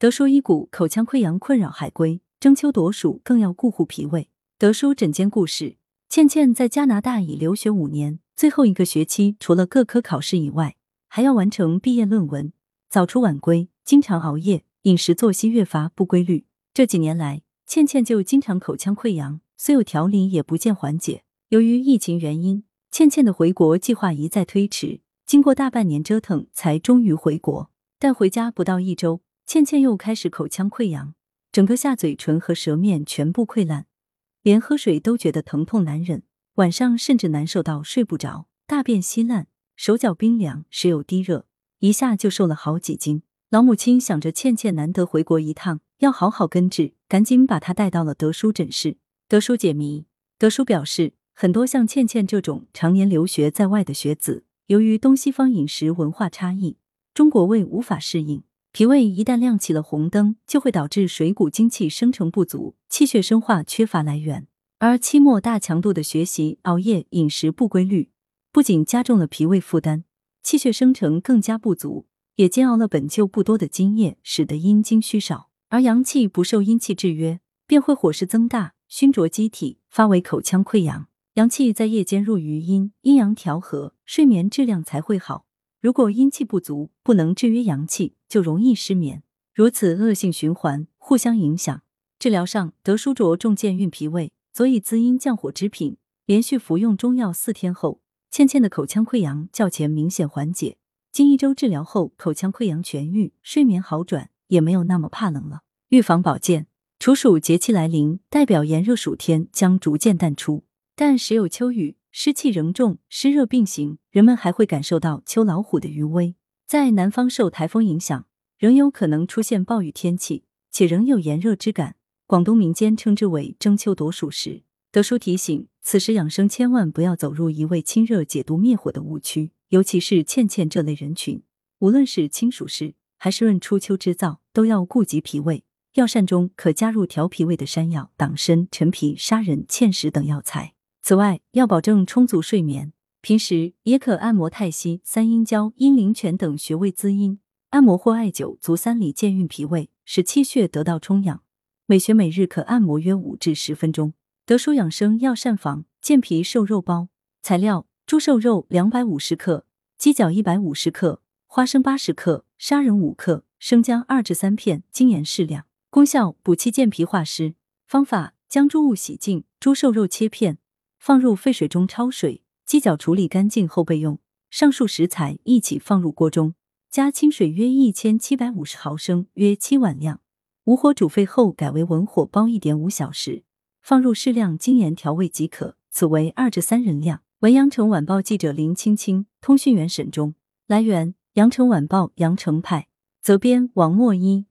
德叔医骨口腔溃疡困扰海归，争秋夺暑更要顾护脾胃。德叔诊间故事：倩倩在加拿大已留学五年，最后一个学期除了各科考试以外，还要完成毕业论文，早出晚归，经常熬夜，饮食作息越发不规律。这几年来，倩倩就经常口腔溃疡，虽有调理也不见缓解。由于疫情原因，倩倩的回国计划一再推迟，经过大半年折腾，才终于回国。但回家不到一周。倩倩又开始口腔溃疡，整个下嘴唇和舌面全部溃烂，连喝水都觉得疼痛难忍，晚上甚至难受到睡不着，大便稀烂，手脚冰凉，时有低热，一下就瘦了好几斤。老母亲想着倩倩难得回国一趟，要好好根治，赶紧把她带到了德叔诊室。德叔解谜，德叔表示，很多像倩倩这种常年留学在外的学子，由于东西方饮食文化差异，中国胃无法适应。脾胃一旦亮起了红灯，就会导致水谷精气生成不足，气血生化缺乏来源。而期末大强度的学习、熬夜、饮食不规律，不仅加重了脾胃负担，气血生成更加不足，也煎熬了本就不多的津液，使得阴精虚少。而阳气不受阴气制约，便会火势增大，熏灼机体，发为口腔溃疡。阳气在夜间入于阴，阴阳调和，睡眠质量才会好。如果阴气不足，不能制约阳气，就容易失眠，如此恶性循环，互相影响。治疗上，德叔着重健运脾胃，佐以滋阴降火之品。连续服用中药四天后，倩倩的口腔溃疡较前明显缓解。经一周治疗后，口腔溃疡痊愈，睡眠好转，也没有那么怕冷了。预防保健，处暑节气来临，代表炎热暑天将逐渐淡出，但时有秋雨。湿气仍重，湿热并行，人们还会感受到秋老虎的余威。在南方受台风影响，仍有可能出现暴雨天气，且仍有炎热之感。广东民间称之为争秋夺暑时。德叔提醒，此时养生千万不要走入一味清热解毒灭火的误区，尤其是倩倩这类人群，无论是清暑湿还是润初秋之燥，都要顾及脾胃。药膳中可加入调脾胃的山药、党参、陈皮、砂仁、芡实等药材。此外，要保证充足睡眠，平时也可按摩太溪、三阴交、阴陵泉等穴位滋阴，按摩或艾灸足三里健运脾胃，使气血得到充养。每穴每日可按摩约五至十分钟。德舒养生药膳房健脾瘦肉包，材料：猪瘦肉两百五十克，鸡脚一百五十克，花生八十克，砂仁五克，生姜二至三片，精盐适量。功效：补气健脾化湿。方法：将猪物洗净，猪瘦肉切片。放入沸水中焯水，鸡脚处理干净后备用。上述食材一起放入锅中，加清水约一千七百五十毫升，约七碗量。武火煮沸后改为文火煲一点五小时，放入适量精盐调味即可。此为二至三人量。文阳城晚报记者林青青，通讯员沈忠。来源：阳城晚报阳城派，责编王墨一。